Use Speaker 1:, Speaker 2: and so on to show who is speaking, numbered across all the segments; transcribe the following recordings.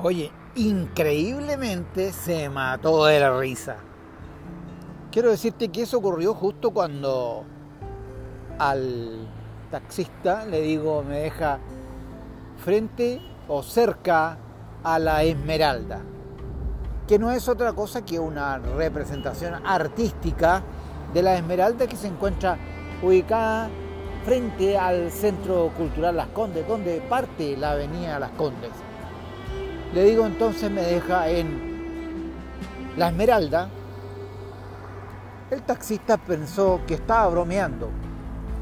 Speaker 1: Oye, increíblemente se mató de la risa. Quiero decirte que eso ocurrió justo cuando al taxista le digo me deja frente o cerca a la Esmeralda, que no es otra cosa que una representación artística de la Esmeralda que se encuentra ubicada frente al Centro Cultural Las Condes, donde parte la Avenida Las Condes. Le digo entonces me deja en La Esmeralda. El taxista pensó que estaba bromeando.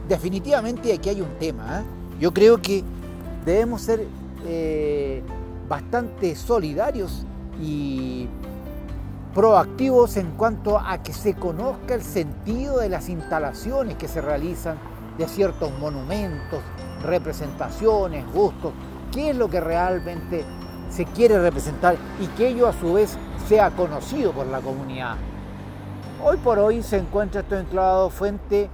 Speaker 1: Definitivamente aquí hay un tema. ¿eh? Yo creo que debemos ser eh, bastante solidarios y proactivos en cuanto a que se conozca el sentido de las instalaciones que se realizan de ciertos monumentos, representaciones, gustos, qué es lo que realmente se quiere representar y que ello a su vez sea conocido por la comunidad. Hoy por hoy se encuentra esto enclavado frente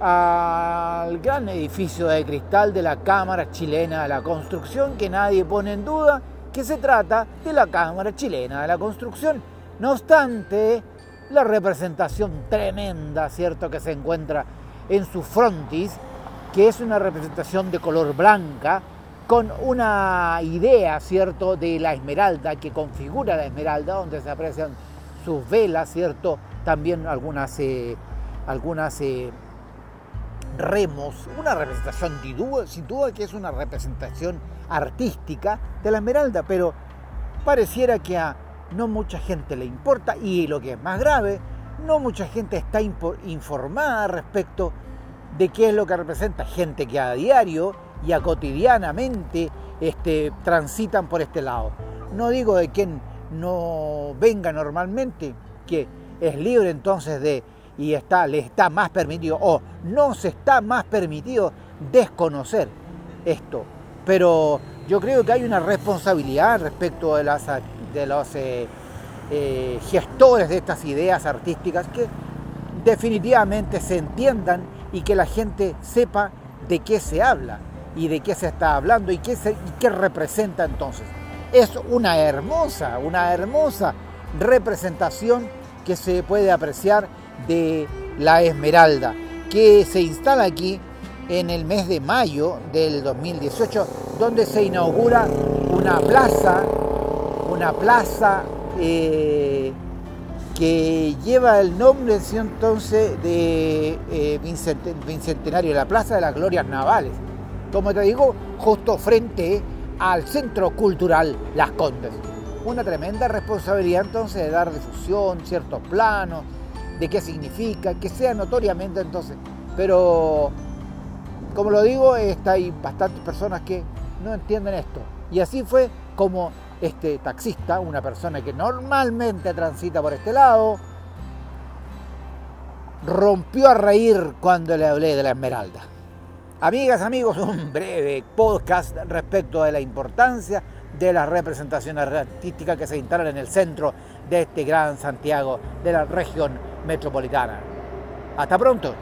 Speaker 1: al gran edificio de cristal de la Cámara Chilena de la Construcción, que nadie pone en duda que se trata de la Cámara Chilena de la Construcción. No obstante, la representación tremenda, ¿cierto?, que se encuentra en su frontis, que es una representación de color blanca, con una idea, ¿cierto?, de la esmeralda, que configura la esmeralda, donde se aprecian sus velas, ¿cierto?, también algunas, eh, algunas eh, remos, una representación sin duda, que es una representación artística de la esmeralda, pero pareciera que a no mucha gente le importa y lo que es más grave, no mucha gente está informada respecto de qué es lo que representa gente que a diario y a cotidianamente este, transitan por este lado. No digo de quien no venga normalmente, que es libre entonces de y está, le está más permitido o no se está más permitido desconocer esto. Pero yo creo que hay una responsabilidad respecto de, las, de los eh, eh, gestores de estas ideas artísticas que definitivamente se entiendan y que la gente sepa de qué se habla y de qué se está hablando y qué, representa entonces. Es una hermosa, una hermosa representación que se puede apreciar de la Esmeralda, que se instala aquí en el mes de mayo del 2018, donde se inaugura una plaza, una plaza eh, que lleva el nombre entonces de eh, Bicentenario, la Plaza de las Glorias Navales. Como te digo, justo frente al Centro Cultural Las Condes. Una tremenda responsabilidad entonces de dar difusión, ciertos planos, de qué significa, que sea notoriamente entonces. Pero, como lo digo, está, hay bastantes personas que no entienden esto. Y así fue como este taxista, una persona que normalmente transita por este lado, rompió a reír cuando le hablé de la Esmeralda. Amigas, amigos, un breve podcast respecto de la importancia de las representaciones artísticas que se instalan en el centro de este gran Santiago de la región metropolitana. Hasta pronto.